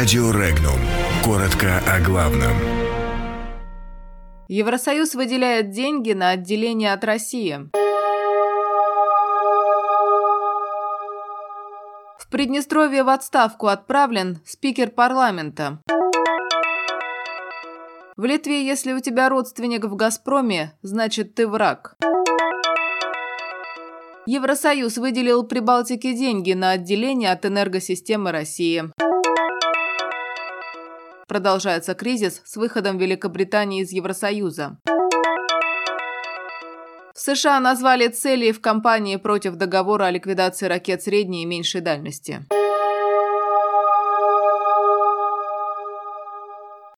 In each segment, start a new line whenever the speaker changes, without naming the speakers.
Радио Регнум. Коротко о главном.
Евросоюз выделяет деньги на отделение от России. В Приднестровье в отставку отправлен спикер парламента. В Литве, если у тебя родственник в «Газпроме», значит ты враг. Евросоюз выделил Прибалтике деньги на отделение от энергосистемы России. Продолжается кризис с выходом Великобритании из Евросоюза. В США назвали цели в кампании против договора о ликвидации ракет средней и меньшей дальности.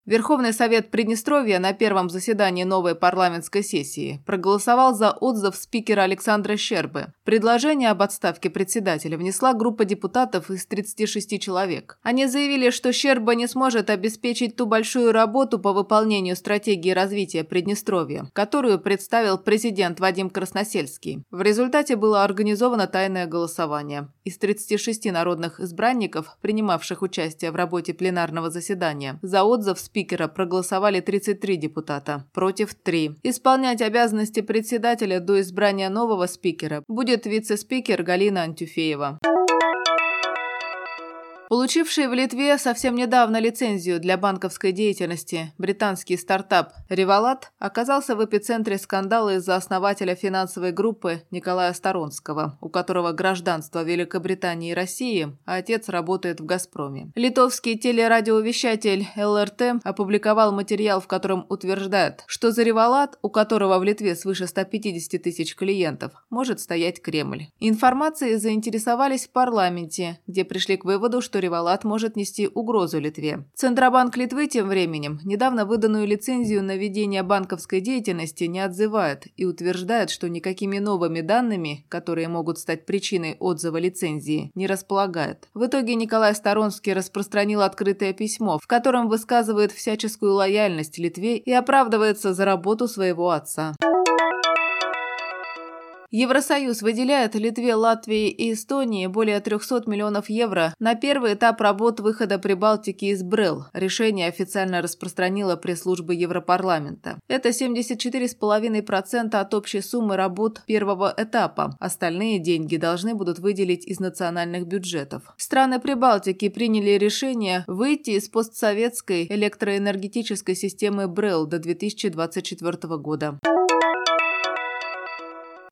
Верховный совет Приднестровья на первом заседании новой парламентской сессии проголосовал за отзыв спикера Александра Щербы. Предложение об отставке председателя внесла группа депутатов из 36 человек. Они заявили, что Щерба не сможет обеспечить ту большую работу по выполнению стратегии развития Приднестровья, которую представил президент Вадим Красносельский. В результате было организовано тайное голосование. Из 36 народных избранников, принимавших участие в работе пленарного заседания, за отзыв спикера проголосовали 33 депутата, против 3. Исполнять обязанности председателя до избрания нового спикера будет вице-спикер Галина Антюфеева. Получивший в Литве совсем недавно лицензию для банковской деятельности британский стартап «Револат» оказался в эпицентре скандала из-за основателя финансовой группы Николая Сторонского, у которого гражданство Великобритании и России, а отец работает в «Газпроме». Литовский телерадиовещатель ЛРТ опубликовал материал, в котором утверждает, что за «Револат», у которого в Литве свыше 150 тысяч клиентов, может стоять Кремль. Информацией заинтересовались в парламенте, где пришли к выводу, что Револат может нести угрозу Литве. Центробанк Литвы тем временем недавно выданную лицензию на ведение банковской деятельности не отзывает и утверждает, что никакими новыми данными, которые могут стать причиной отзыва лицензии, не располагает. В итоге Николай Сторонский распространил открытое письмо, в котором высказывает всяческую лояльность Литве и оправдывается за работу своего отца. Евросоюз выделяет Литве, Латвии и Эстонии более 300 миллионов евро на первый этап работ выхода Прибалтики из БРЭЛ. Решение официально распространила пресс-служба Европарламента. Это 74,5% от общей суммы работ первого этапа. Остальные деньги должны будут выделить из национальных бюджетов. Страны Прибалтики приняли решение выйти из постсоветской электроэнергетической системы БРЭЛ до 2024 года.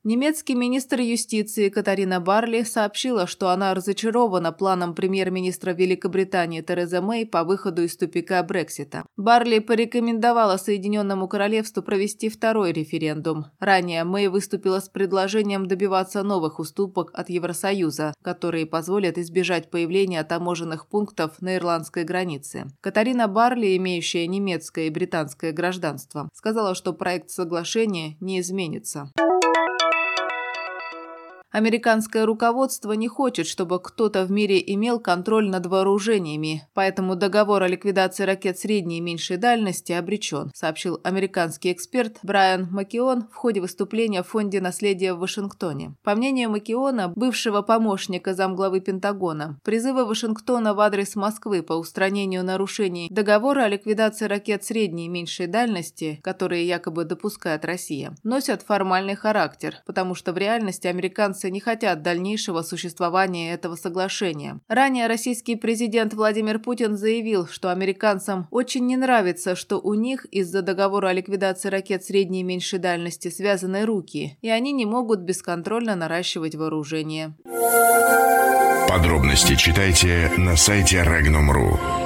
Немецкий министр юстиции Катарина Барли сообщила, что она разочарована планом премьер-министра Великобритании Терезы Мэй по выходу из тупика Брексита. Барли порекомендовала Соединенному Королевству провести второй референдум. Ранее Мэй выступила с предложением добиваться новых уступок от Евросоюза, которые позволят избежать появления таможенных пунктов на ирландской границе. Катарина Барли, имеющая немецкое и британское гражданство, сказала, что проект соглашения не изменится. Американское руководство не хочет, чтобы кто-то в мире имел контроль над вооружениями, поэтому договор о ликвидации ракет средней и меньшей дальности обречен, сообщил американский эксперт Брайан Макион в ходе выступления в Фонде наследия в Вашингтоне. По мнению Макиона, бывшего помощника замглавы Пентагона, призывы Вашингтона в адрес Москвы по устранению нарушений договора о ликвидации ракет средней и меньшей дальности, которые якобы допускает Россия, носят формальный характер, потому что в реальности американцы американцы не хотят дальнейшего существования этого соглашения. Ранее российский президент Владимир Путин заявил, что американцам очень не нравится, что у них из-за договора о ликвидации ракет средней и меньшей дальности связаны руки, и они не могут бесконтрольно наращивать вооружение.
Подробности читайте на сайте Regnum.ru.